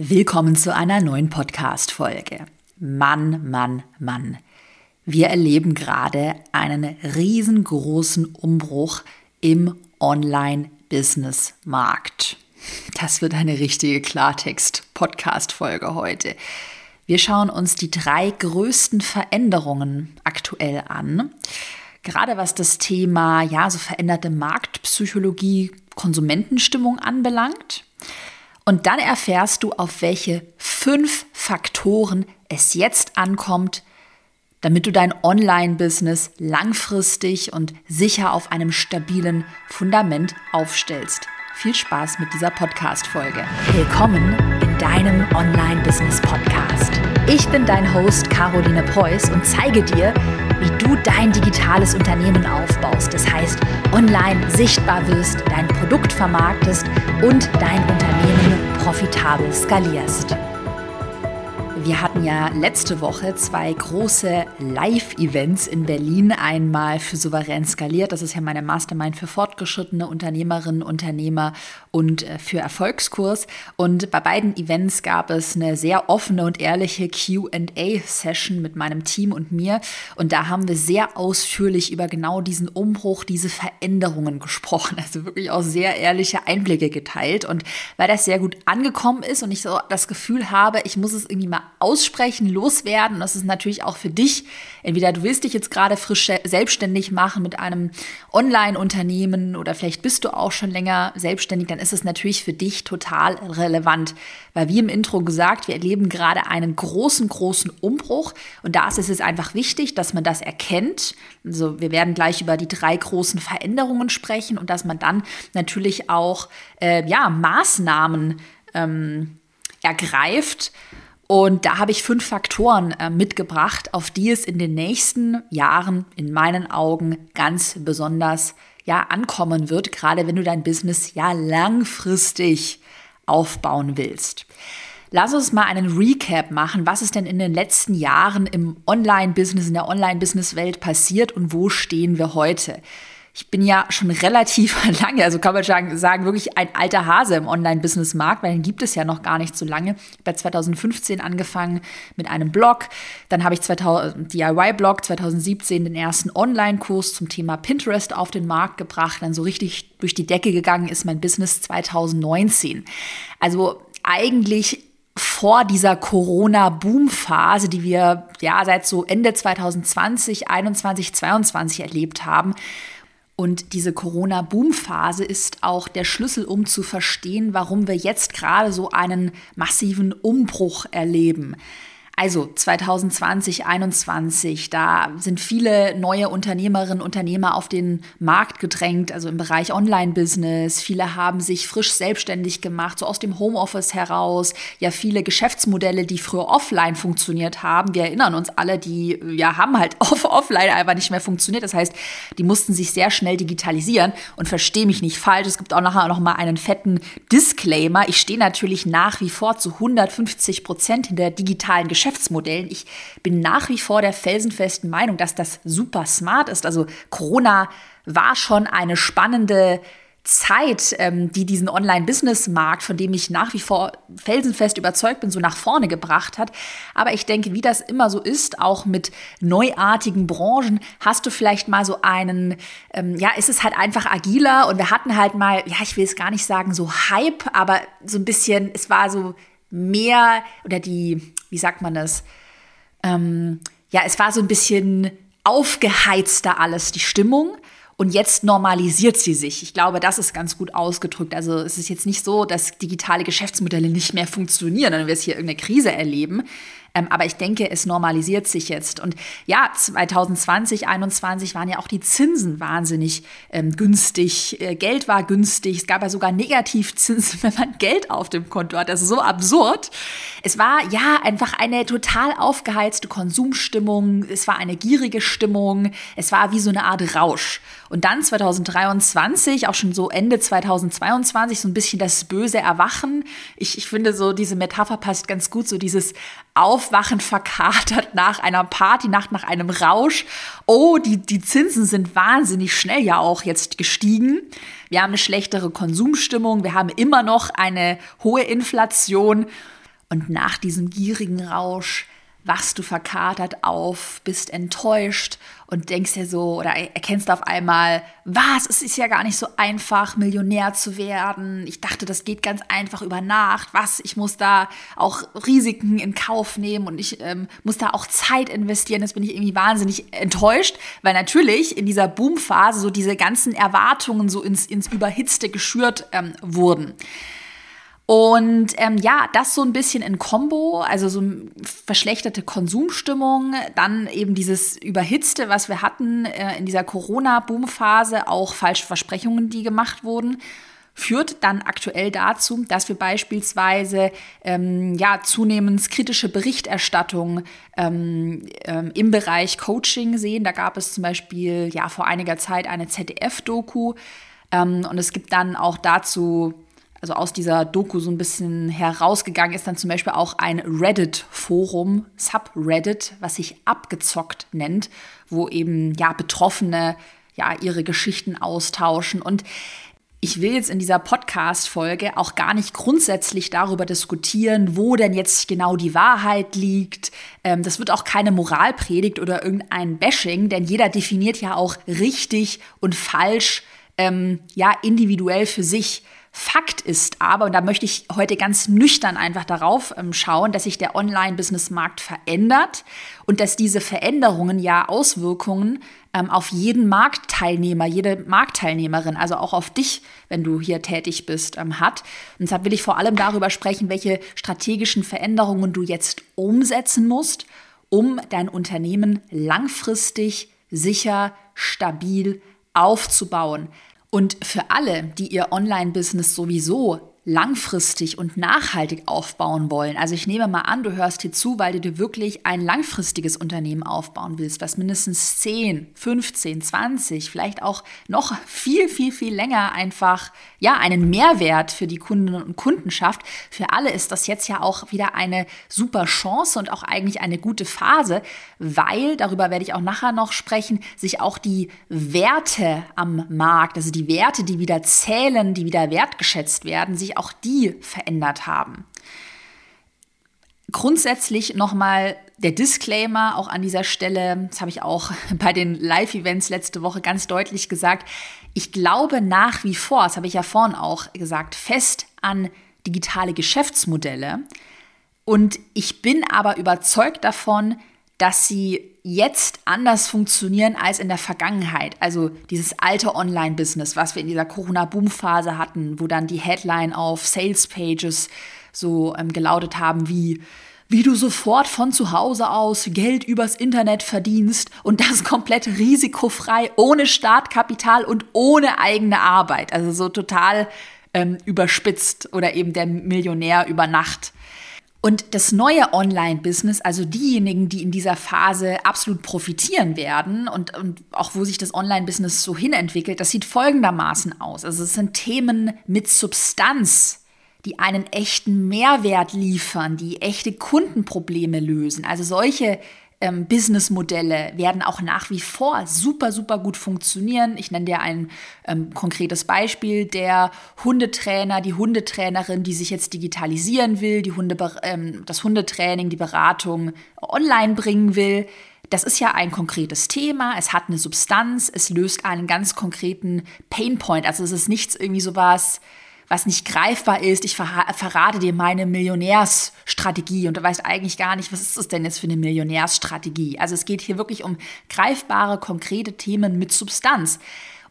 Willkommen zu einer neuen Podcast-Folge. Mann, Mann, Mann. Wir erleben gerade einen riesengroßen Umbruch im Online-Business-Markt. Das wird eine richtige Klartext-Podcast-Folge heute. Wir schauen uns die drei größten Veränderungen aktuell an. Gerade was das Thema, ja, so veränderte Marktpsychologie, Konsumentenstimmung anbelangt. Und dann erfährst du, auf welche fünf Faktoren es jetzt ankommt, damit du dein Online-Business langfristig und sicher auf einem stabilen Fundament aufstellst. Viel Spaß mit dieser Podcast-Folge. Willkommen in deinem Online-Business-Podcast. Ich bin dein Host Caroline Preuß und zeige dir, wie du dein digitales Unternehmen aufbaust. Das heißt, online sichtbar wirst, dein Produkt vermarktest und dein Unternehmen profitabel skalierst. Wir hatten ja letzte Woche zwei große Live-Events in Berlin. Einmal für Souverän skaliert, das ist ja meine Mastermind für fortgeschrittene Unternehmerinnen, Unternehmer und äh, für Erfolgskurs. Und bei beiden Events gab es eine sehr offene und ehrliche QA-Session mit meinem Team und mir. Und da haben wir sehr ausführlich über genau diesen Umbruch, diese Veränderungen gesprochen. Also wirklich auch sehr ehrliche Einblicke geteilt. Und weil das sehr gut angekommen ist und ich so das Gefühl habe, ich muss es irgendwie mal aussprechen, loswerden. Das ist natürlich auch für dich. Entweder du willst dich jetzt gerade frisch selbstständig machen mit einem Online-Unternehmen oder vielleicht bist du auch schon länger selbstständig, dann ist es natürlich für dich total relevant. Weil wie im Intro gesagt, wir erleben gerade einen großen, großen Umbruch. Und da ist es jetzt einfach wichtig, dass man das erkennt. Also wir werden gleich über die drei großen Veränderungen sprechen und dass man dann natürlich auch äh, ja, Maßnahmen ähm, ergreift, und da habe ich fünf Faktoren äh, mitgebracht, auf die es in den nächsten Jahren in meinen Augen ganz besonders ja ankommen wird, gerade wenn du dein Business ja langfristig aufbauen willst. Lass uns mal einen Recap machen. Was ist denn in den letzten Jahren im Online-Business, in der Online-Business-Welt passiert und wo stehen wir heute? Ich bin ja schon relativ lange, also kann man sagen, wirklich ein alter Hase im Online-Business-Markt, weil den gibt es ja noch gar nicht so lange. Ich habe 2015 angefangen mit einem Blog, dann habe ich 2000, DIY-Blog 2017 den ersten Online-Kurs zum Thema Pinterest auf den Markt gebracht, dann so richtig durch die Decke gegangen ist mein Business 2019. Also eigentlich vor dieser Corona-Boom-Phase, die wir ja seit so Ende 2020, 21, 22 erlebt haben, und diese Corona-Boom-Phase ist auch der Schlüssel, um zu verstehen, warum wir jetzt gerade so einen massiven Umbruch erleben. Also 2020, 2021, da sind viele neue Unternehmerinnen und Unternehmer auf den Markt gedrängt, also im Bereich Online-Business. Viele haben sich frisch selbstständig gemacht, so aus dem Homeoffice heraus. Ja, viele Geschäftsmodelle, die früher offline funktioniert haben. Wir erinnern uns alle, die ja haben halt off offline einfach nicht mehr funktioniert. Das heißt, die mussten sich sehr schnell digitalisieren und verstehe mich nicht falsch. Es gibt auch nachher noch mal einen fetten Disclaimer. Ich stehe natürlich nach wie vor zu 150 Prozent hinter digitalen Geschäftsmodellen. Geschäftsmodellen. Ich bin nach wie vor der felsenfesten Meinung, dass das super smart ist. Also Corona war schon eine spannende Zeit, ähm, die diesen Online-Business-Markt, von dem ich nach wie vor felsenfest überzeugt bin, so nach vorne gebracht hat. Aber ich denke, wie das immer so ist, auch mit neuartigen Branchen, hast du vielleicht mal so einen, ähm, ja, ist es halt einfach agiler und wir hatten halt mal, ja, ich will es gar nicht sagen, so Hype, aber so ein bisschen, es war so mehr oder die, wie sagt man das? Ähm, ja, es war so ein bisschen aufgeheizter alles, die Stimmung. Und jetzt normalisiert sie sich. Ich glaube, das ist ganz gut ausgedrückt. Also es ist jetzt nicht so, dass digitale Geschäftsmodelle nicht mehr funktionieren, wenn wir jetzt hier irgendeine Krise erleben. Ähm, aber ich denke, es normalisiert sich jetzt. Und ja, 2020, 2021 waren ja auch die Zinsen wahnsinnig ähm, günstig. Äh, Geld war günstig. Es gab ja sogar Negativzinsen, wenn man Geld auf dem Konto hat. Das ist so absurd. Es war ja einfach eine total aufgeheizte Konsumstimmung. Es war eine gierige Stimmung. Es war wie so eine Art Rausch. Und dann 2023, auch schon so Ende 2022, so ein bisschen das böse Erwachen. Ich, ich finde so, diese Metapher passt ganz gut, so dieses Aufwachen verkatert nach einer Partynacht, nach einem Rausch. Oh, die, die Zinsen sind wahnsinnig schnell ja auch jetzt gestiegen. Wir haben eine schlechtere Konsumstimmung. Wir haben immer noch eine hohe Inflation. Und nach diesem gierigen Rausch wachst du verkatert auf, bist enttäuscht und denkst dir so oder erkennst auf einmal, was, es ist ja gar nicht so einfach, Millionär zu werden. Ich dachte, das geht ganz einfach über Nacht. Was, ich muss da auch Risiken in Kauf nehmen und ich ähm, muss da auch Zeit investieren. Jetzt bin ich irgendwie wahnsinnig enttäuscht, weil natürlich in dieser Boomphase so diese ganzen Erwartungen so ins, ins Überhitzte geschürt ähm, wurden. Und ähm, ja, das so ein bisschen in Kombo, also so verschlechterte Konsumstimmung, dann eben dieses Überhitzte, was wir hatten äh, in dieser Corona-Boom-Phase, auch falsche Versprechungen, die gemacht wurden, führt dann aktuell dazu, dass wir beispielsweise ähm, ja zunehmend kritische Berichterstattung ähm, ähm, im Bereich Coaching sehen. Da gab es zum Beispiel ja vor einiger Zeit eine ZDF-Doku ähm, und es gibt dann auch dazu also aus dieser Doku so ein bisschen herausgegangen ist dann zum Beispiel auch ein Reddit-Forum, Subreddit, was sich abgezockt nennt, wo eben ja Betroffene ja ihre Geschichten austauschen und ich will jetzt in dieser Podcast-Folge auch gar nicht grundsätzlich darüber diskutieren, wo denn jetzt genau die Wahrheit liegt. Ähm, das wird auch keine Moralpredigt oder irgendein Bashing, denn jeder definiert ja auch richtig und falsch, ähm, ja, individuell für sich. Fakt ist aber, und da möchte ich heute ganz nüchtern einfach darauf ähm, schauen, dass sich der Online-Business-Markt verändert und dass diese Veränderungen ja Auswirkungen ähm, auf jeden Marktteilnehmer, jede Marktteilnehmerin, also auch auf dich, wenn du hier tätig bist, ähm, hat. Und deshalb will ich vor allem darüber sprechen, welche strategischen Veränderungen du jetzt umsetzen musst, um dein Unternehmen langfristig, sicher, stabil aufzubauen. Und für alle, die ihr Online-Business sowieso langfristig und nachhaltig aufbauen wollen. Also ich nehme mal an, du hörst hier zu, weil du dir wirklich ein langfristiges Unternehmen aufbauen willst, was mindestens 10, 15, 20, vielleicht auch noch viel, viel, viel länger einfach, ja, einen Mehrwert für die Kundinnen und Kunden schafft. Für alle ist das jetzt ja auch wieder eine super Chance und auch eigentlich eine gute Phase, weil, darüber werde ich auch nachher noch sprechen, sich auch die Werte am Markt, also die Werte, die wieder zählen, die wieder wertgeschätzt werden, sich auch die verändert haben. Grundsätzlich nochmal der Disclaimer auch an dieser Stelle, das habe ich auch bei den Live-Events letzte Woche ganz deutlich gesagt. Ich glaube nach wie vor, das habe ich ja vorhin auch gesagt, fest an digitale Geschäftsmodelle. Und ich bin aber überzeugt davon, dass sie jetzt anders funktionieren als in der Vergangenheit. Also dieses alte Online-Business, was wir in dieser Corona-Boom-Phase hatten, wo dann die Headline auf Sales-Pages so ähm, gelautet haben wie wie du sofort von zu Hause aus Geld übers Internet verdienst und das komplett risikofrei, ohne Startkapital und ohne eigene Arbeit. Also so total ähm, überspitzt oder eben der Millionär über Nacht. Und das neue Online-Business, also diejenigen, die in dieser Phase absolut profitieren werden und, und auch wo sich das Online-Business so hinentwickelt, das sieht folgendermaßen aus. Also es sind Themen mit Substanz, die einen echten Mehrwert liefern, die echte Kundenprobleme lösen. Also solche ähm, Businessmodelle werden auch nach wie vor super, super gut funktionieren. Ich nenne dir ein ähm, konkretes Beispiel. Der Hundetrainer, die Hundetrainerin, die sich jetzt digitalisieren will, die Hunde, ähm, das Hundetraining, die Beratung online bringen will. Das ist ja ein konkretes Thema, es hat eine Substanz, es löst einen ganz konkreten Painpoint. Also es ist nichts irgendwie sowas, was nicht greifbar ist. Ich verrate dir meine Millionärsstrategie und du weißt eigentlich gar nicht, was ist es denn jetzt für eine Millionärsstrategie. Also es geht hier wirklich um greifbare, konkrete Themen mit Substanz.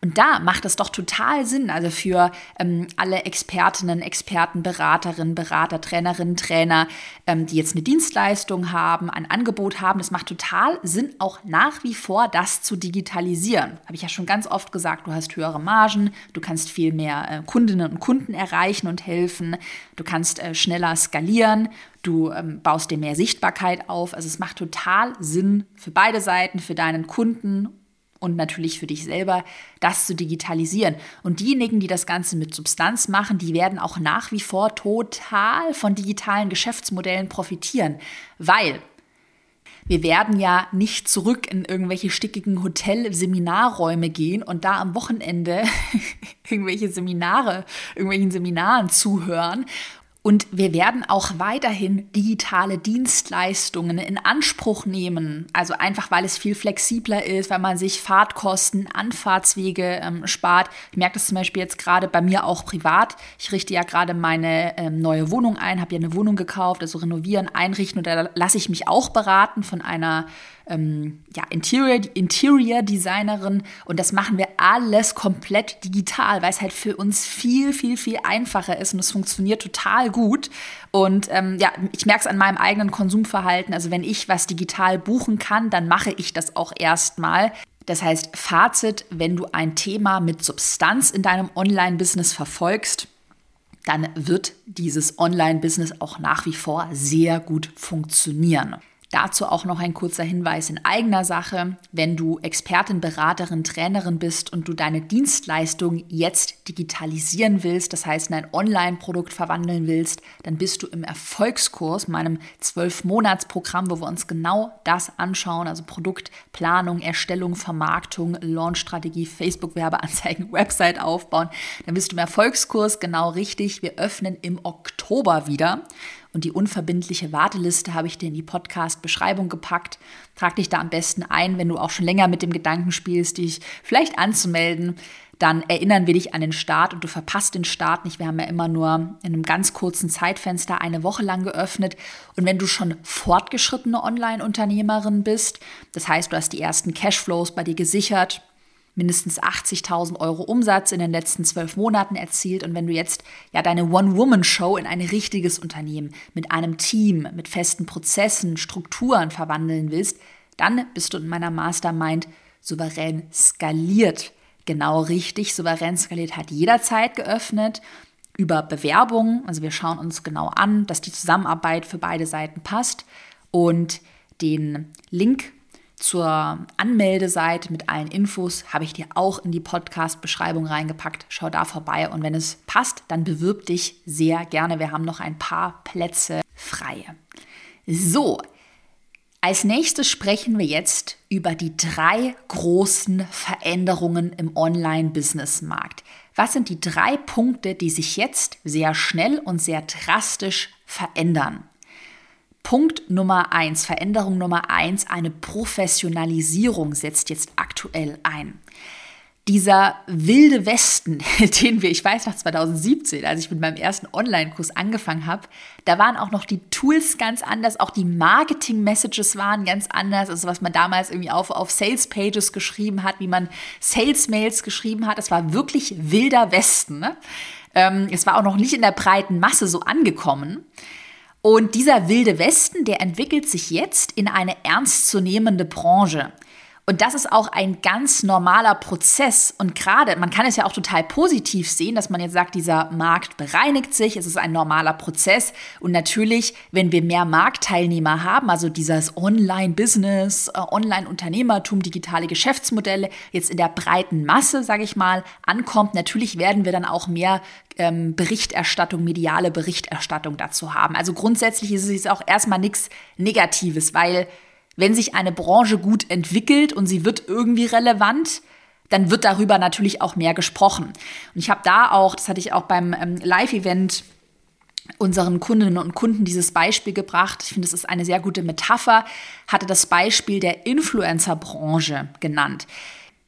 Und da macht es doch total Sinn, also für ähm, alle Expertinnen, Experten, Beraterinnen, Berater, Trainerinnen, Trainer, ähm, die jetzt eine Dienstleistung haben, ein Angebot haben. Es macht total Sinn, auch nach wie vor das zu digitalisieren. Habe ich ja schon ganz oft gesagt, du hast höhere Margen, du kannst viel mehr äh, Kundinnen und Kunden erreichen und helfen, du kannst äh, schneller skalieren, du ähm, baust dir mehr Sichtbarkeit auf. Also es macht total Sinn für beide Seiten, für deinen Kunden und natürlich für dich selber, das zu digitalisieren. Und diejenigen, die das Ganze mit Substanz machen, die werden auch nach wie vor total von digitalen Geschäftsmodellen profitieren, weil wir werden ja nicht zurück in irgendwelche stickigen Hotel-Seminarräume gehen und da am Wochenende irgendwelche Seminare, irgendwelchen Seminaren zuhören Und wir werden auch weiterhin digitale Dienstleistungen in Anspruch nehmen. Also einfach, weil es viel flexibler ist, weil man sich Fahrtkosten, Anfahrtswege ähm, spart. Ich merke das zum Beispiel jetzt gerade bei mir auch privat. Ich richte ja gerade meine ähm, neue Wohnung ein, habe ja eine Wohnung gekauft, also renovieren, einrichten und da lasse ich mich auch beraten von einer ähm, ja, Interior, Interior Designerin und das machen wir alles komplett digital, weil es halt für uns viel, viel, viel einfacher ist und es funktioniert total gut. Und ähm, ja, ich merke es an meinem eigenen Konsumverhalten. Also wenn ich was digital buchen kann, dann mache ich das auch erstmal. Das heißt, Fazit, wenn du ein Thema mit Substanz in deinem Online-Business verfolgst, dann wird dieses Online-Business auch nach wie vor sehr gut funktionieren. Dazu auch noch ein kurzer Hinweis in eigener Sache. Wenn du Expertin, Beraterin, Trainerin bist und du deine Dienstleistung jetzt digitalisieren willst, das heißt in ein Online-Produkt verwandeln willst, dann bist du im Erfolgskurs, meinem 12-Monats-Programm, wo wir uns genau das anschauen, also Produktplanung, Erstellung, Vermarktung, Launchstrategie, Facebook-Werbeanzeigen, Website aufbauen. Dann bist du im Erfolgskurs genau richtig. Wir öffnen im Oktober wieder. Und die unverbindliche Warteliste habe ich dir in die Podcast-Beschreibung gepackt. Trag dich da am besten ein, wenn du auch schon länger mit dem Gedanken spielst, dich vielleicht anzumelden. Dann erinnern wir dich an den Start und du verpasst den Start nicht. Wir haben ja immer nur in einem ganz kurzen Zeitfenster eine Woche lang geöffnet. Und wenn du schon fortgeschrittene Online-Unternehmerin bist, das heißt, du hast die ersten Cashflows bei dir gesichert, mindestens 80.000 Euro Umsatz in den letzten zwölf Monaten erzielt. Und wenn du jetzt ja deine One-Woman-Show in ein richtiges Unternehmen mit einem Team, mit festen Prozessen, Strukturen verwandeln willst, dann bist du in meiner Mastermind souverän skaliert. Genau richtig, souverän skaliert hat jederzeit geöffnet über Bewerbungen. Also wir schauen uns genau an, dass die Zusammenarbeit für beide Seiten passt. Und den Link zur Anmeldeseite mit allen Infos habe ich dir auch in die Podcast-Beschreibung reingepackt. Schau da vorbei und wenn es passt, dann bewirb dich sehr gerne. Wir haben noch ein paar Plätze frei. So, als nächstes sprechen wir jetzt über die drei großen Veränderungen im Online-Business-Markt. Was sind die drei Punkte, die sich jetzt sehr schnell und sehr drastisch verändern? Punkt Nummer eins, Veränderung Nummer eins, eine Professionalisierung setzt jetzt aktuell ein. Dieser wilde Westen, den wir, ich weiß noch 2017, als ich mit meinem ersten Online-Kurs angefangen habe, da waren auch noch die Tools ganz anders, auch die Marketing-Messages waren ganz anders, also was man damals irgendwie auf, auf Sales-Pages geschrieben hat, wie man Sales-Mails geschrieben hat, das war wirklich wilder Westen. Ne? Ähm, es war auch noch nicht in der breiten Masse so angekommen. Und dieser wilde Westen, der entwickelt sich jetzt in eine ernstzunehmende Branche. Und das ist auch ein ganz normaler Prozess. Und gerade, man kann es ja auch total positiv sehen, dass man jetzt sagt, dieser Markt bereinigt sich, es ist ein normaler Prozess. Und natürlich, wenn wir mehr Marktteilnehmer haben, also dieses Online-Business, äh, Online-Unternehmertum, digitale Geschäftsmodelle jetzt in der breiten Masse, sage ich mal, ankommt, natürlich werden wir dann auch mehr ähm, Berichterstattung, mediale Berichterstattung dazu haben. Also grundsätzlich ist es auch erstmal nichts Negatives, weil wenn sich eine Branche gut entwickelt und sie wird irgendwie relevant, dann wird darüber natürlich auch mehr gesprochen. Und ich habe da auch, das hatte ich auch beim ähm, Live-Event unseren Kundinnen und Kunden dieses Beispiel gebracht. Ich finde, es ist eine sehr gute Metapher, hatte das Beispiel der Influencer-Branche genannt.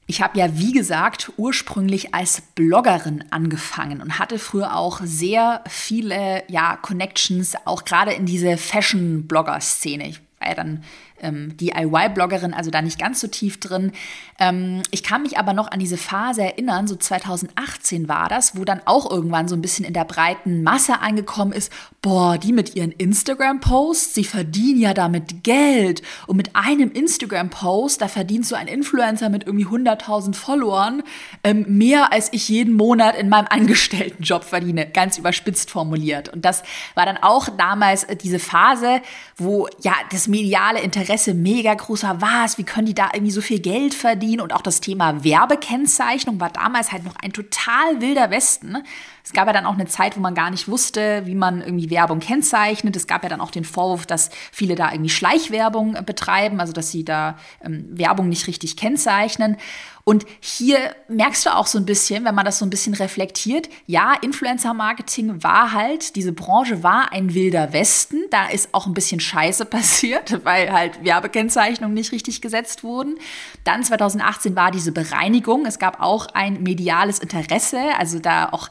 Ich habe ja, wie gesagt, ursprünglich als Bloggerin angefangen und hatte früher auch sehr viele ja, Connections, auch gerade in diese Fashion-Blogger-Szene. Ich war ja dann ähm, DIY-Bloggerin, also da nicht ganz so tief drin. Ähm, ich kann mich aber noch an diese Phase erinnern, so 2018 war das, wo dann auch irgendwann so ein bisschen in der breiten Masse angekommen ist, boah, die mit ihren Instagram-Posts, sie verdienen ja damit Geld. Und mit einem Instagram-Post, da verdient so ein Influencer mit irgendwie 100.000 Followern ähm, mehr, als ich jeden Monat in meinem Angestelltenjob verdiene, ganz überspitzt formuliert. Und das war dann auch damals diese Phase, wo ja das mediale Interesse Interesse mega großer was, wie können die da irgendwie so viel Geld verdienen und auch das Thema Werbekennzeichnung war damals halt noch ein total wilder Westen. Es gab ja dann auch eine Zeit, wo man gar nicht wusste, wie man irgendwie Werbung kennzeichnet. Es gab ja dann auch den Vorwurf, dass viele da irgendwie Schleichwerbung betreiben, also dass sie da ähm, Werbung nicht richtig kennzeichnen. Und hier merkst du auch so ein bisschen, wenn man das so ein bisschen reflektiert, ja, Influencer-Marketing war halt, diese Branche war ein wilder Westen. Da ist auch ein bisschen Scheiße passiert, weil halt Werbekennzeichnungen nicht richtig gesetzt wurden. Dann 2018 war diese Bereinigung. Es gab auch ein mediales Interesse, also da auch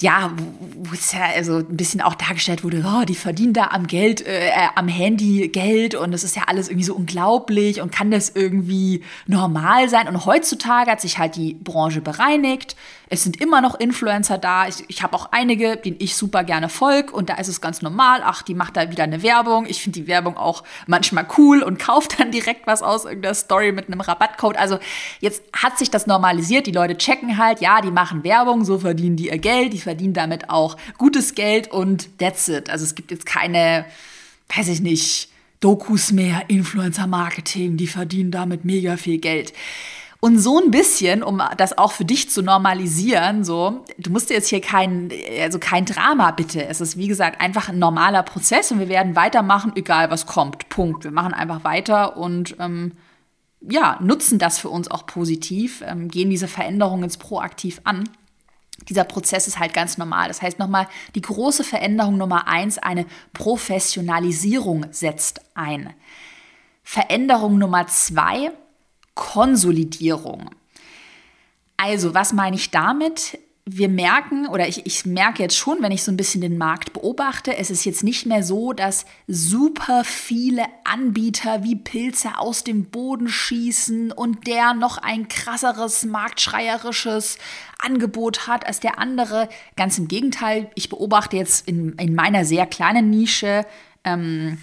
ja, wo es ja also ein bisschen auch dargestellt wurde, oh, die verdienen da am Geld, äh, äh, am Handy Geld und das ist ja alles irgendwie so unglaublich und kann das irgendwie normal sein? Und heutzutage hat sich halt die Branche bereinigt. Es sind immer noch Influencer da. Ich, ich habe auch einige, denen ich super gerne folge und da ist es ganz normal. Ach, die macht da wieder eine Werbung. Ich finde die Werbung auch manchmal cool und kaufe dann direkt was aus irgendeiner Story mit einem Rabattcode. Also jetzt hat sich das normalisiert. Die Leute checken halt, ja, die machen Werbung, so verdienen die ihr Geld. Die verdienen damit auch gutes Geld und that's it. Also es gibt jetzt keine, weiß ich nicht, Dokus mehr, Influencer-Marketing, die verdienen damit mega viel Geld. Und so ein bisschen, um das auch für dich zu normalisieren, so, du musst jetzt hier kein, also kein Drama bitte. Es ist, wie gesagt, einfach ein normaler Prozess und wir werden weitermachen, egal was kommt. Punkt. Wir machen einfach weiter und ähm, ja, nutzen das für uns auch positiv, ähm, gehen diese Veränderungen jetzt proaktiv an dieser Prozess ist halt ganz normal. Das heißt nochmal, die große Veränderung Nummer eins, eine Professionalisierung setzt ein. Veränderung Nummer zwei, Konsolidierung. Also, was meine ich damit? wir merken, oder ich, ich merke jetzt schon, wenn ich so ein bisschen den Markt beobachte, es ist jetzt nicht mehr so, dass super viele Anbieter wie Pilze aus dem Boden schießen und der noch ein krasseres, marktschreierisches Angebot hat als der andere. Ganz im Gegenteil, ich beobachte jetzt in, in meiner sehr kleinen Nische ähm,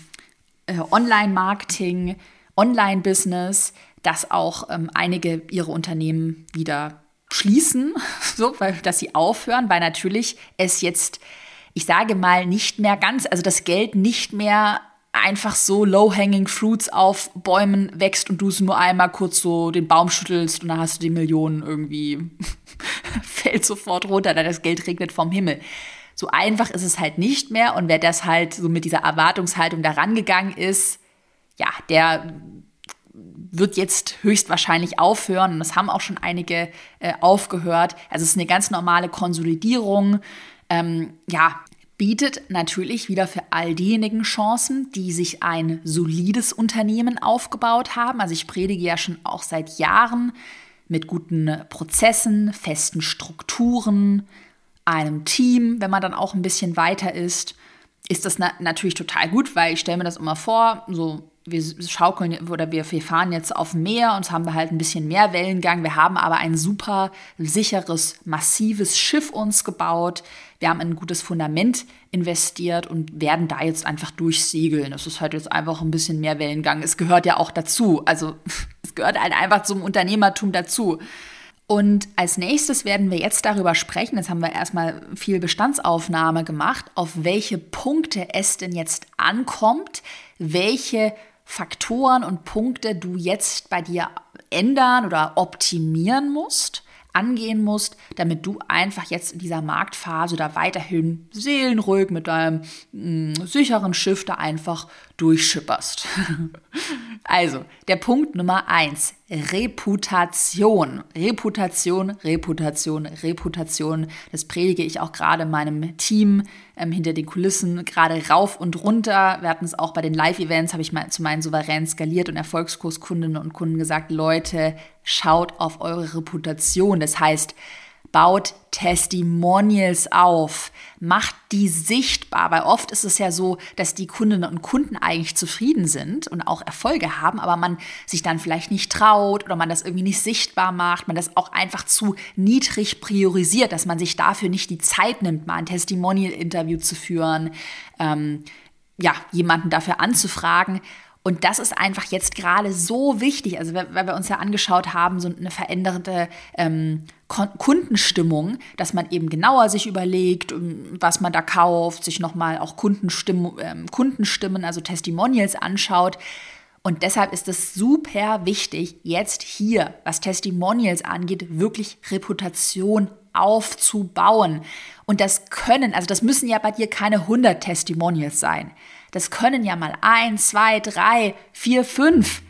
äh, Online-Marketing, Online-Business, dass auch ähm, einige ihre Unternehmen wieder schließen, so, weil, dass sie aufhören, weil natürlich es jetzt, ich sage mal, nicht mehr ganz, also das Geld nicht mehr einfach so low-hanging fruits auf Bäumen wächst und du es nur einmal kurz so den Baum schüttelst und dann hast du die Millionen irgendwie, fällt sofort runter, da das Geld regnet vom Himmel. So einfach ist es halt nicht mehr und wer das halt so mit dieser Erwartungshaltung da rangegangen ist, ja, der wird jetzt höchstwahrscheinlich aufhören und das haben auch schon einige äh, aufgehört. Also es ist eine ganz normale Konsolidierung. Ähm, ja, bietet natürlich wieder für all diejenigen Chancen, die sich ein solides Unternehmen aufgebaut haben. Also ich predige ja schon auch seit Jahren mit guten Prozessen, festen Strukturen, einem Team, wenn man dann auch ein bisschen weiter ist, ist das na natürlich total gut, weil ich stelle mir das immer vor, so wir schaukeln oder wir, wir fahren jetzt auf dem Meer und haben wir halt ein bisschen mehr Wellengang. Wir haben aber ein super sicheres, massives Schiff uns gebaut. Wir haben ein gutes Fundament investiert und werden da jetzt einfach durchsegeln. Das ist halt jetzt einfach ein bisschen mehr Wellengang. Es gehört ja auch dazu. Also es gehört halt einfach zum Unternehmertum dazu. Und als nächstes werden wir jetzt darüber sprechen, jetzt haben wir erstmal viel Bestandsaufnahme gemacht, auf welche Punkte es denn jetzt ankommt, welche Faktoren und Punkte du jetzt bei dir ändern oder optimieren musst, angehen musst, damit du einfach jetzt in dieser Marktphase da weiterhin seelenruhig mit deinem mh, mm, sicheren Schiff da einfach durchschipperst. also, der Punkt Nummer eins, Reputation. Reputation, Reputation, Reputation. Das predige ich auch gerade meinem Team ähm, hinter den Kulissen, gerade rauf und runter. Wir hatten es auch bei den Live-Events, habe ich mal zu meinen souverän skaliert und Erfolgskurskundinnen und Kunden gesagt, Leute, schaut auf eure Reputation. Das heißt, baut Testimonials auf, macht die sichtbar, weil oft ist es ja so, dass die Kundinnen und Kunden eigentlich zufrieden sind und auch Erfolge haben, aber man sich dann vielleicht nicht traut oder man das irgendwie nicht sichtbar macht, man das auch einfach zu niedrig priorisiert, dass man sich dafür nicht die Zeit nimmt, mal ein Testimonial-Interview zu führen, ähm, ja, jemanden dafür anzufragen. Und das ist einfach jetzt gerade so wichtig, also weil wir uns ja angeschaut haben, so eine veränderte ähm, Kundenstimmung, dass man eben genauer sich überlegt, ähm, was man da kauft, sich nochmal auch Kundenstimmen, ähm, Kundenstimmen, also Testimonials anschaut. Und deshalb ist es super wichtig, jetzt hier, was Testimonials angeht, wirklich Reputation aufzubauen. Und das können, also das müssen ja bei dir keine 100 Testimonials sein. Das können ja mal ein, zwei, drei, vier, fünf.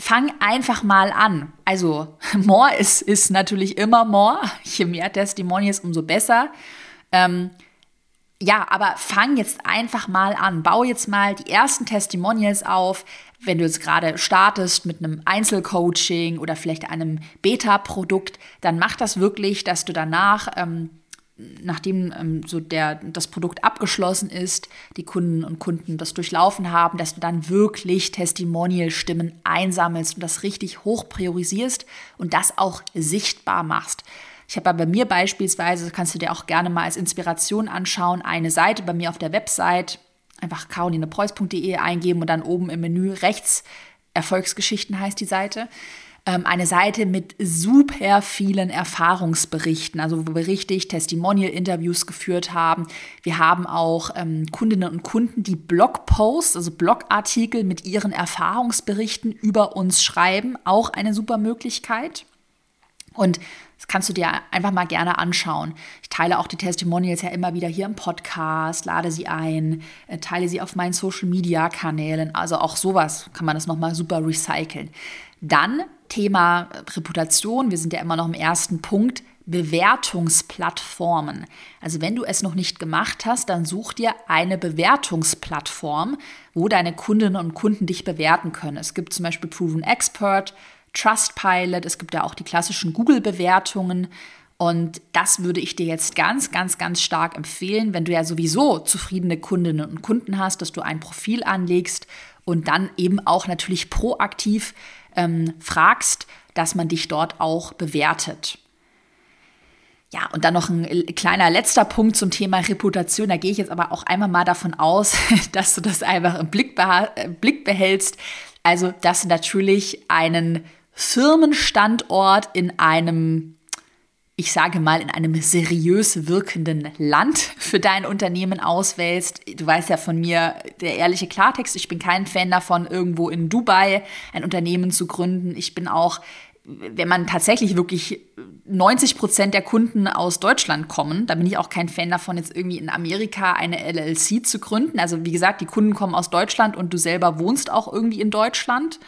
Fang einfach mal an. Also, more ist, ist natürlich immer more. Je mehr Testimonials, umso besser. Ähm, ja, aber fang jetzt einfach mal an. Bau jetzt mal die ersten Testimonials auf. Wenn du jetzt gerade startest mit einem Einzelcoaching oder vielleicht einem Beta-Produkt, dann mach das wirklich, dass du danach, ähm, nachdem ähm, so der, das Produkt abgeschlossen ist, die Kunden und Kunden das durchlaufen haben, dass du dann wirklich Testimonial-Stimmen einsammelst und das richtig hoch priorisierst und das auch sichtbar machst. Ich habe bei mir beispielsweise, kannst du dir auch gerne mal als Inspiration anschauen, eine Seite bei mir auf der Website, einfach carolinepreuß.de eingeben und dann oben im Menü rechts Erfolgsgeschichten heißt die Seite eine Seite mit super vielen Erfahrungsberichten, also wo wir richtig Testimonial-Interviews geführt haben. Wir haben auch ähm, Kundinnen und Kunden, die Blogposts, also Blogartikel mit ihren Erfahrungsberichten über uns schreiben, auch eine super Möglichkeit. Und das kannst du dir einfach mal gerne anschauen. Ich teile auch die Testimonials ja immer wieder hier im Podcast, lade sie ein, äh, teile sie auf meinen Social Media Kanälen. Also auch sowas kann man das nochmal super recyceln. Dann Thema Reputation. Wir sind ja immer noch im ersten Punkt. Bewertungsplattformen. Also wenn du es noch nicht gemacht hast, dann such dir eine Bewertungsplattform, wo deine Kundinnen und Kunden dich bewerten können. Es gibt zum Beispiel Proven Expert, Trustpilot, es gibt ja auch die klassischen Google-Bewertungen. Und das würde ich dir jetzt ganz, ganz, ganz stark empfehlen, wenn du ja sowieso zufriedene Kundinnen und Kunden hast, dass du ein Profil anlegst und dann eben auch natürlich proaktiv ähm, fragst, dass man dich dort auch bewertet. Ja, und dann noch ein kleiner letzter Punkt zum Thema Reputation. Da gehe ich jetzt aber auch einmal mal davon aus, dass du das einfach im Blick, Blick behältst. Also, dass du natürlich einen Firmenstandort in einem, ich sage mal, in einem seriös wirkenden Land für dein Unternehmen auswählst. Du weißt ja von mir, der ehrliche Klartext, ich bin kein Fan davon, irgendwo in Dubai ein Unternehmen zu gründen. Ich bin auch wenn man tatsächlich wirklich 90 Prozent der Kunden aus Deutschland kommen, da bin ich auch kein Fan davon, jetzt irgendwie in Amerika eine LLC zu gründen. Also wie gesagt, die Kunden kommen aus Deutschland und du selber wohnst auch irgendwie in Deutschland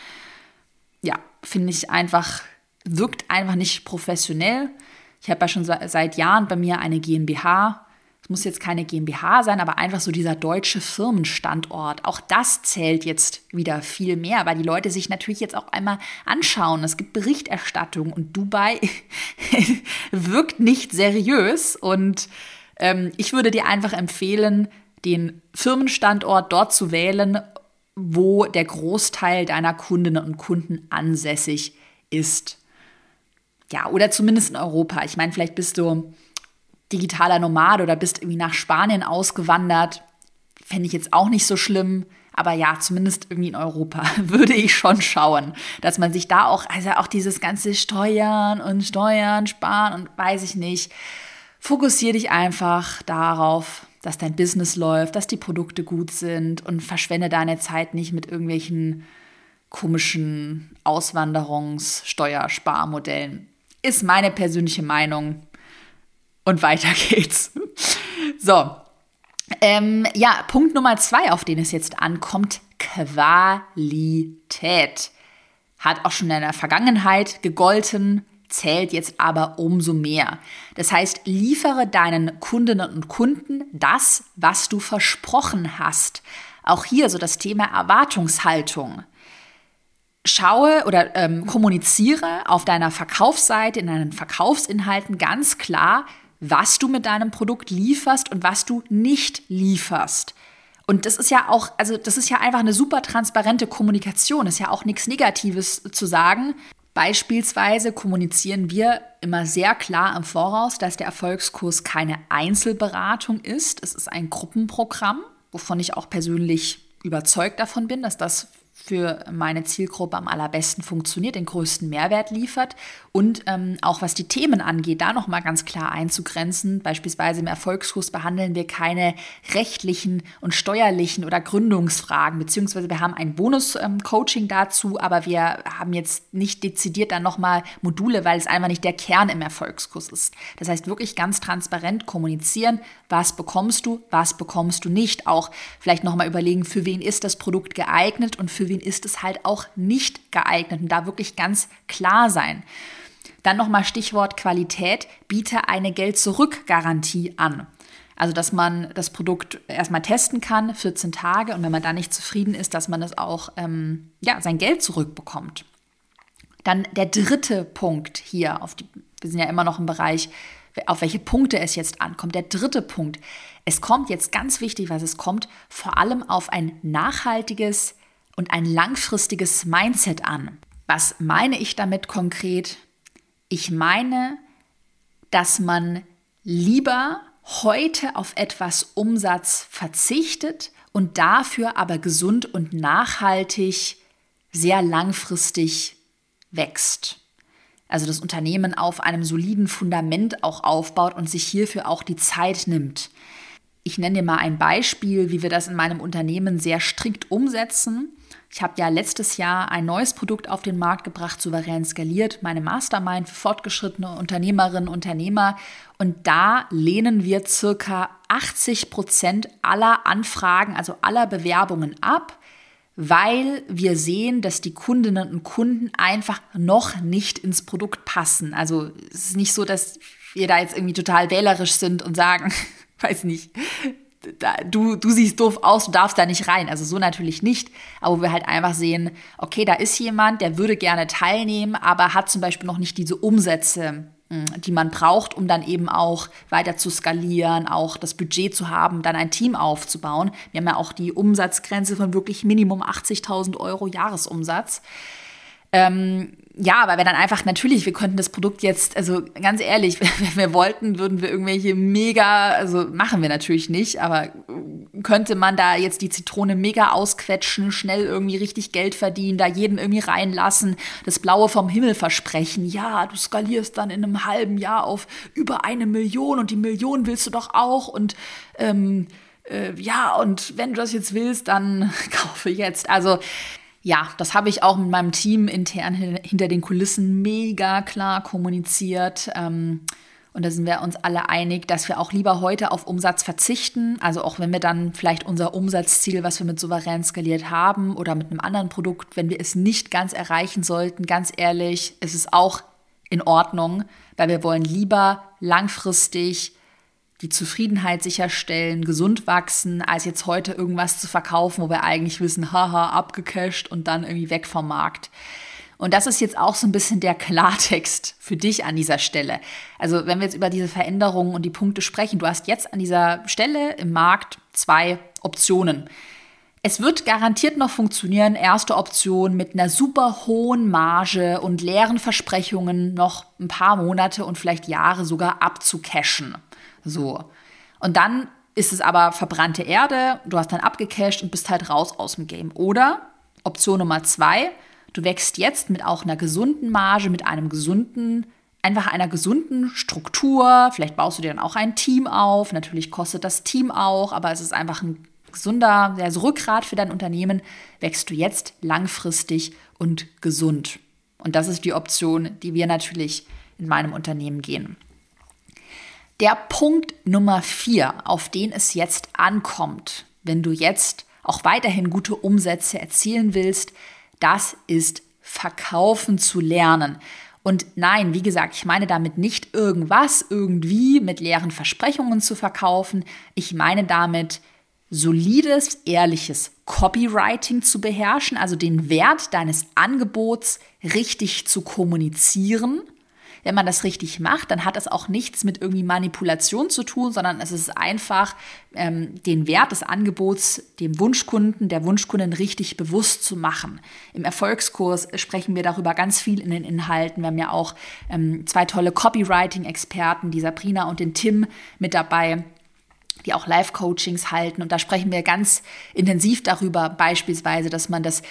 ja, finde ich einfach, wirkt einfach nicht professionell. Ich habe ja schon seit Jahren bei mir eine GmbH. Es muss jetzt keine GmbH sein, aber einfach so dieser deutsche Firmenstandort. Auch das zählt jetzt wieder viel mehr, weil die Leute sich natürlich jetzt auch einmal anschauen. Es gibt Berichterstattung und Dubai wirkt nicht seriös. Und ähm, ich würde dir einfach empfehlen, den Firmenstandort dort zu wählen wo der Großteil deiner Kundinnen und Kunden ansässig ist. Ja, oder zumindest in Europa. Ich meine, vielleicht bist du digitaler Nomade oder bist irgendwie nach Spanien ausgewandert. Fände ich jetzt auch nicht so schlimm. Aber ja, zumindest irgendwie in Europa würde ich schon schauen, dass man sich da auch, also auch dieses ganze Steuern und Steuern, Sparen und weiß ich nicht, fokussiere dich einfach darauf, dass dein Business läuft, dass die Produkte gut sind und verschwende deine Zeit nicht mit irgendwelchen komischen Auswanderungssteuersparmodellen. Ist meine persönliche Meinung. Und weiter geht's. So. Ähm, ja, Punkt Nummer zwei, auf den es jetzt ankommt, Qualität. Hat auch schon in der Vergangenheit gegolten, zählt jetzt aber umso mehr. Das heißt, liefere deinen Kundinnen und Kunden das, was du versprochen hast. Auch hier so das Thema Erwartungshaltung. Schaue oder ähm, kommuniziere auf deiner Verkaufsseite, in deinen Verkaufsinhalten ganz klar, was du mit deinem Produkt lieferst und was du nicht lieferst. Und das ist ja auch, also das ist ja einfach eine super transparente Kommunikation. Ist ja auch nichts Negatives zu sagen. Beispielsweise kommunizieren wir immer sehr klar im Voraus, dass der Erfolgskurs keine Einzelberatung ist. Es ist ein Gruppenprogramm, wovon ich auch persönlich überzeugt davon bin, dass das für meine Zielgruppe am allerbesten funktioniert, den größten Mehrwert liefert und ähm, auch was die Themen angeht, da nochmal ganz klar einzugrenzen. Beispielsweise im Erfolgskurs behandeln wir keine rechtlichen und steuerlichen oder Gründungsfragen, beziehungsweise wir haben ein Bonus-Coaching ähm, dazu, aber wir haben jetzt nicht dezidiert dann nochmal Module, weil es einfach nicht der Kern im Erfolgskurs ist. Das heißt, wirklich ganz transparent kommunizieren, was bekommst du, was bekommst du nicht. Auch vielleicht nochmal überlegen, für wen ist das Produkt geeignet und für wen ist es halt auch nicht geeignet und da wirklich ganz klar sein. Dann nochmal Stichwort Qualität, biete eine Geld-Zurück-Garantie an. Also, dass man das Produkt erstmal testen kann, 14 Tage, und wenn man da nicht zufrieden ist, dass man es auch, ähm, ja, sein Geld zurückbekommt. Dann der dritte Punkt hier, auf die, wir sind ja immer noch im Bereich, auf welche Punkte es jetzt ankommt. Der dritte Punkt, es kommt jetzt ganz wichtig, was es kommt, vor allem auf ein nachhaltiges und ein langfristiges Mindset an. Was meine ich damit konkret? Ich meine, dass man lieber heute auf etwas Umsatz verzichtet und dafür aber gesund und nachhaltig sehr langfristig wächst. Also das Unternehmen auf einem soliden Fundament auch aufbaut und sich hierfür auch die Zeit nimmt. Ich nenne dir mal ein Beispiel, wie wir das in meinem Unternehmen sehr strikt umsetzen. Ich habe ja letztes Jahr ein neues Produkt auf den Markt gebracht, souverän skaliert, meine Mastermind für fortgeschrittene Unternehmerinnen und Unternehmer. Und da lehnen wir circa 80 Prozent aller Anfragen, also aller Bewerbungen ab, weil wir sehen, dass die Kundinnen und Kunden einfach noch nicht ins Produkt passen. Also es ist nicht so, dass wir da jetzt irgendwie total wählerisch sind und sagen, weiß nicht, du, du siehst doof aus, du darfst da nicht rein. Also so natürlich nicht, aber wo wir halt einfach sehen, okay, da ist jemand, der würde gerne teilnehmen, aber hat zum Beispiel noch nicht diese Umsätze, hm, die man braucht, um dann eben auch weiter zu skalieren, auch das Budget zu haben, dann ein Team aufzubauen. Wir haben ja auch die Umsatzgrenze von wirklich Minimum 80.000 Euro Jahresumsatz. Ähm, ja, weil wir dann einfach natürlich, wir könnten das Produkt jetzt, also ganz ehrlich, wenn wir wollten, würden wir irgendwelche mega, also machen wir natürlich nicht, aber könnte man da jetzt die Zitrone mega ausquetschen, schnell irgendwie richtig Geld verdienen, da jeden irgendwie reinlassen, das Blaue vom Himmel versprechen, ja, du skalierst dann in einem halben Jahr auf über eine Million und die Million willst du doch auch und ähm, äh, ja, und wenn du das jetzt willst, dann kaufe jetzt. Also ja, das habe ich auch mit meinem Team intern hinter den Kulissen mega klar kommuniziert. Ähm, und da sind wir uns alle einig, dass wir auch lieber heute auf Umsatz verzichten. Also auch wenn wir dann vielleicht unser Umsatzziel, was wir mit souverän skaliert haben oder mit einem anderen Produkt, wenn wir es nicht ganz erreichen sollten, ganz ehrlich, ist es auch in Ordnung, weil wir wollen lieber langfristig die Zufriedenheit sicherstellen, gesund wachsen, als jetzt heute irgendwas zu verkaufen, wo wir eigentlich wissen, haha, abgecasht und dann irgendwie weg vom Markt. Und das ist jetzt auch so ein bisschen der Klartext für dich an dieser Stelle. Also wenn wir jetzt über diese Veränderungen und die Punkte sprechen, du hast jetzt an dieser Stelle im Markt zwei Optionen. Es wird garantiert noch funktionieren, erste Option mit einer super hohen Marge und leeren Versprechungen noch ein paar Monate und vielleicht Jahre sogar abzucashen. So. Und dann ist es aber verbrannte Erde, du hast dann abgecasht und bist halt raus aus dem Game. Oder Option Nummer zwei, du wächst jetzt mit auch einer gesunden Marge, mit einem gesunden, einfach einer gesunden Struktur. Vielleicht baust du dir dann auch ein Team auf. Natürlich kostet das Team auch, aber es ist einfach ein gesunder, sehr Rückgrat für dein Unternehmen. Wächst du jetzt langfristig und gesund. Und das ist die Option, die wir natürlich in meinem Unternehmen gehen. Der Punkt Nummer vier, auf den es jetzt ankommt, wenn du jetzt auch weiterhin gute Umsätze erzielen willst, das ist verkaufen zu lernen. Und nein, wie gesagt, ich meine damit nicht irgendwas irgendwie mit leeren Versprechungen zu verkaufen. Ich meine damit solides, ehrliches Copywriting zu beherrschen, also den Wert deines Angebots richtig zu kommunizieren wenn man das richtig macht, dann hat es auch nichts mit irgendwie Manipulation zu tun, sondern es ist einfach ähm, den Wert des Angebots dem Wunschkunden, der Wunschkundin richtig bewusst zu machen. Im Erfolgskurs sprechen wir darüber ganz viel in den Inhalten. Wir haben ja auch ähm, zwei tolle Copywriting-Experten, die Sabrina und den Tim mit dabei die auch Live-Coachings halten. Und da sprechen wir ganz intensiv darüber, beispielsweise, dass man das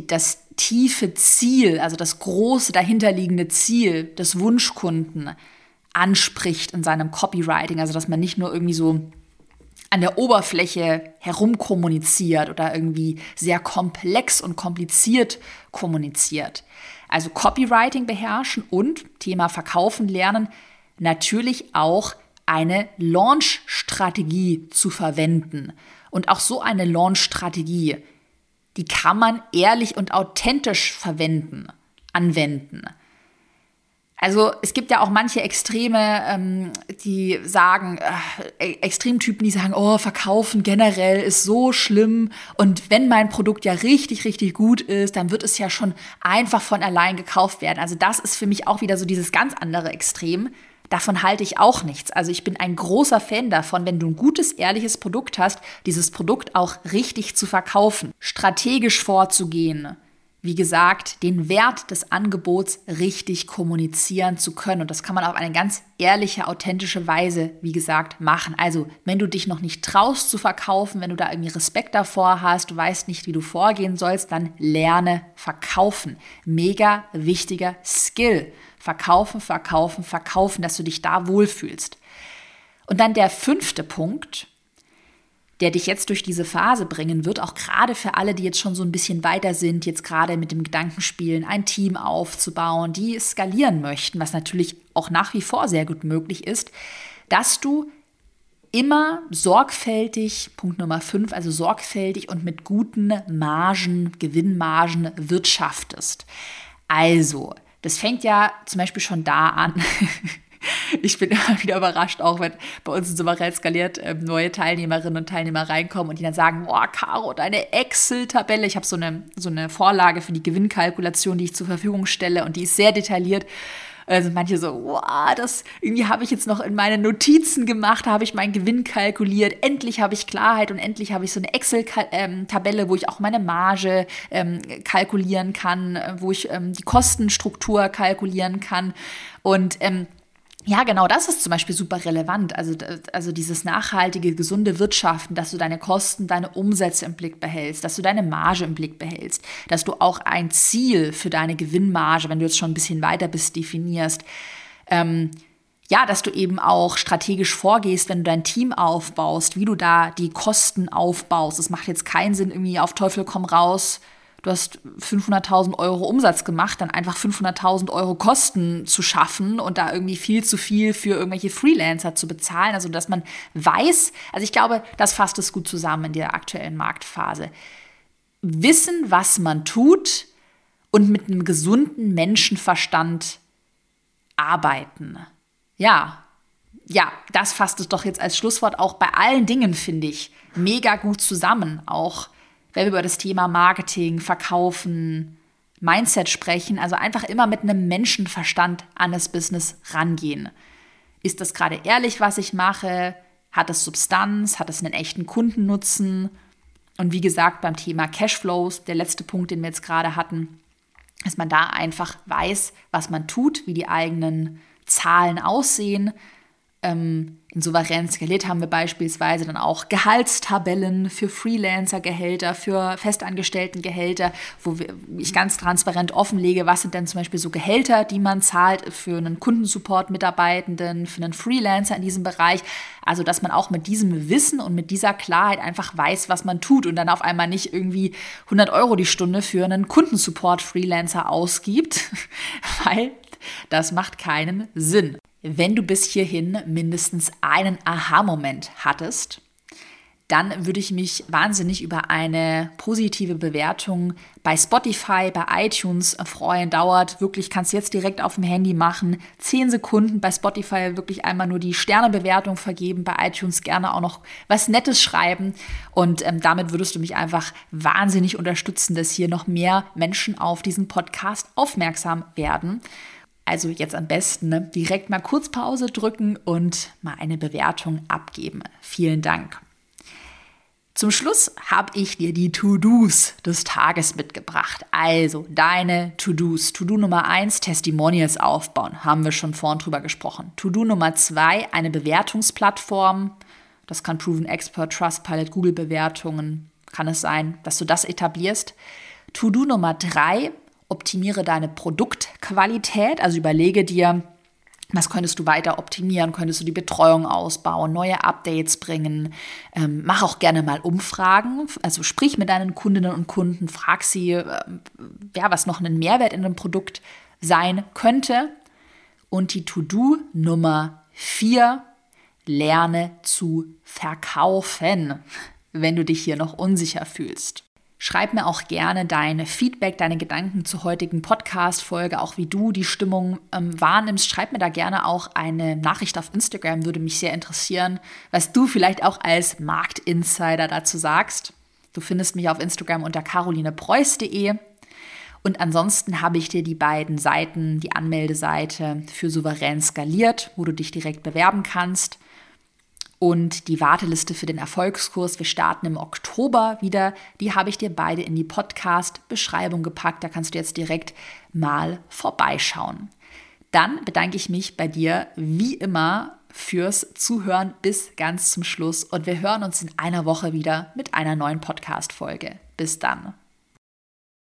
das tiefe Ziel, also das große dahinterliegende Ziel des Wunschkunden anspricht in seinem Copywriting. Also dass man nicht nur irgendwie so an der Oberfläche herumkommuniziert oder irgendwie sehr komplex und kompliziert kommuniziert. Also Copywriting beherrschen und Thema Verkaufen lernen, natürlich auch eine Launch-Strategie zu verwenden. Und auch so eine Launch-Strategie, die kann man ehrlich und authentisch verwenden, anwenden. Also es gibt ja auch manche Extreme, ähm, die sagen, äh, e-, Extremtypen, die sagen, oh, verkaufen generell ist so schlimm und wenn mein Produkt ja richtig, richtig gut ist, dann wird es ja schon einfach von allein gekauft werden. Also das ist für mich auch wieder so dieses ganz andere Extrem. Davon halte ich auch nichts. Also ich bin ein großer Fan davon, wenn du ein gutes, ehrliches Produkt hast, dieses Produkt auch richtig zu verkaufen, strategisch vorzugehen, wie gesagt, den Wert des Angebots richtig kommunizieren zu können. Und das kann man auf eine ganz ehrliche, authentische Weise, wie gesagt, machen. Also, wenn du dich noch nicht traust zu verkaufen, wenn du da irgendwie Respekt davor hast, du weißt nicht, wie du vorgehen sollst, dann lerne verkaufen. Mega wichtiger Skill. Verkaufen, verkaufen, verkaufen, dass du dich da wohlfühlst. Und dann der fünfte Punkt, der dich jetzt durch diese Phase bringen wird, auch gerade für alle, die jetzt schon so ein bisschen weiter sind, jetzt gerade mit dem Gedankenspielen ein Team aufzubauen, die skalieren möchten, was natürlich auch nach wie vor sehr gut möglich ist, dass du immer sorgfältig, Punkt Nummer 5, also sorgfältig und mit guten Margen, Gewinnmargen wirtschaftest. Also, das fängt ja zum Beispiel schon da an, ich bin immer wieder überrascht, auch wenn bei uns in Sommerell skaliert äh, neue Teilnehmerinnen und Teilnehmer reinkommen und die dann sagen, boah, Caro, deine Excel-Tabelle. Ich habe so eine, so eine Vorlage für die Gewinnkalkulation, die ich zur Verfügung stelle und die ist sehr detailliert. Also manche so, wow, das irgendwie habe ich jetzt noch in meine Notizen gemacht, habe ich meinen Gewinn kalkuliert, endlich habe ich Klarheit und endlich habe ich so eine Excel-Tabelle, ähm, wo ich auch meine Marge ähm, kalkulieren kann, äh, wo ich ähm, die Kostenstruktur kalkulieren kann. Und ähm, ja, genau, das ist zum Beispiel super relevant. Also, also dieses nachhaltige, gesunde Wirtschaften, dass du deine Kosten, deine Umsätze im Blick behältst, dass du deine Marge im Blick behältst, dass du auch ein Ziel für deine Gewinnmarge, wenn du jetzt schon ein bisschen weiter bist, definierst. Ähm, ja, dass du eben auch strategisch vorgehst, wenn du dein Team aufbaust, wie du da die Kosten aufbaust. Es macht jetzt keinen Sinn, irgendwie auf Teufel komm raus, du hast 500.000 Euro Umsatz gemacht, dann einfach 500.000 Euro Kosten zu schaffen und da irgendwie viel zu viel für irgendwelche Freelancer zu bezahlen. Also, dass man weiß, also ich glaube, das fasst es gut zusammen in der aktuellen Marktphase. Wissen, was man tut und mit einem gesunden Menschenverstand arbeiten. Ja, ja, das fasst es doch jetzt als Schlusswort auch bei allen Dingen, finde ich, mega gut zusammen. Auch wenn wir über das Thema Marketing, Verkaufen, Mindset sprechen, also einfach immer mit einem Menschenverstand an das Business rangehen. Ist das gerade ehrlich, was ich mache? Hat es Substanz? Hat es einen echten Kundennutzen? Und wie gesagt, beim Thema Cashflows, der letzte Punkt, den wir jetzt gerade hatten, dass man da einfach weiß, was man tut, wie die eigenen Zahlen aussehen, ähm, in Souverän skaliert haben wir beispielsweise dann auch Gehaltstabellen für Freelancer-Gehälter, für Festangestellten-Gehälter, wo ich ganz transparent offenlege, was sind denn zum Beispiel so Gehälter, die man zahlt für einen Kundensupport-Mitarbeitenden, für einen Freelancer in diesem Bereich. Also, dass man auch mit diesem Wissen und mit dieser Klarheit einfach weiß, was man tut und dann auf einmal nicht irgendwie 100 Euro die Stunde für einen Kundensupport-Freelancer ausgibt, weil das macht keinen Sinn wenn du bis hierhin mindestens einen Aha-Moment hattest, dann würde ich mich wahnsinnig über eine positive Bewertung bei Spotify, bei iTunes freuen. Dauert wirklich, kannst jetzt direkt auf dem Handy machen. Zehn Sekunden bei Spotify wirklich einmal nur die Sternebewertung vergeben, bei iTunes gerne auch noch was Nettes schreiben. Und ähm, damit würdest du mich einfach wahnsinnig unterstützen, dass hier noch mehr Menschen auf diesen Podcast aufmerksam werden. Also jetzt am besten ne, direkt mal kurz Pause drücken und mal eine Bewertung abgeben. Vielen Dank. Zum Schluss habe ich dir die To-Dos des Tages mitgebracht. Also deine To-Dos. To-Do Nummer 1, Testimonials aufbauen. Haben wir schon vorhin drüber gesprochen. To-Do Nummer 2, eine Bewertungsplattform. Das kann Proven Expert, Trustpilot, Google-Bewertungen. Kann es sein, dass du das etablierst. To-Do Nummer drei, optimiere deine Produktqualität. Also überlege dir, was könntest du weiter optimieren? Könntest du die Betreuung ausbauen, neue Updates bringen? Ähm, mach auch gerne mal Umfragen. Also sprich mit deinen Kundinnen und Kunden, frag sie, äh, ja, was noch ein Mehrwert in dem Produkt sein könnte. Und die To-Do Nummer vier, lerne zu verkaufen, wenn du dich hier noch unsicher fühlst. Schreib mir auch gerne deine Feedback, deine Gedanken zur heutigen Podcast-Folge, auch wie du die Stimmung ähm, wahrnimmst. Schreib mir da gerne auch eine Nachricht auf Instagram, würde mich sehr interessieren, was du vielleicht auch als Marktinsider dazu sagst. Du findest mich auf Instagram unter carolinepreuß.de. Und ansonsten habe ich dir die beiden Seiten, die Anmeldeseite für souverän skaliert, wo du dich direkt bewerben kannst und die Warteliste für den Erfolgskurs. Wir starten im Oktober wieder. Die habe ich dir beide in die Podcast-Beschreibung gepackt. Da kannst du jetzt direkt mal vorbeischauen. Dann bedanke ich mich bei dir wie immer fürs Zuhören bis ganz zum Schluss und wir hören uns in einer Woche wieder mit einer neuen Podcast-Folge. Bis dann.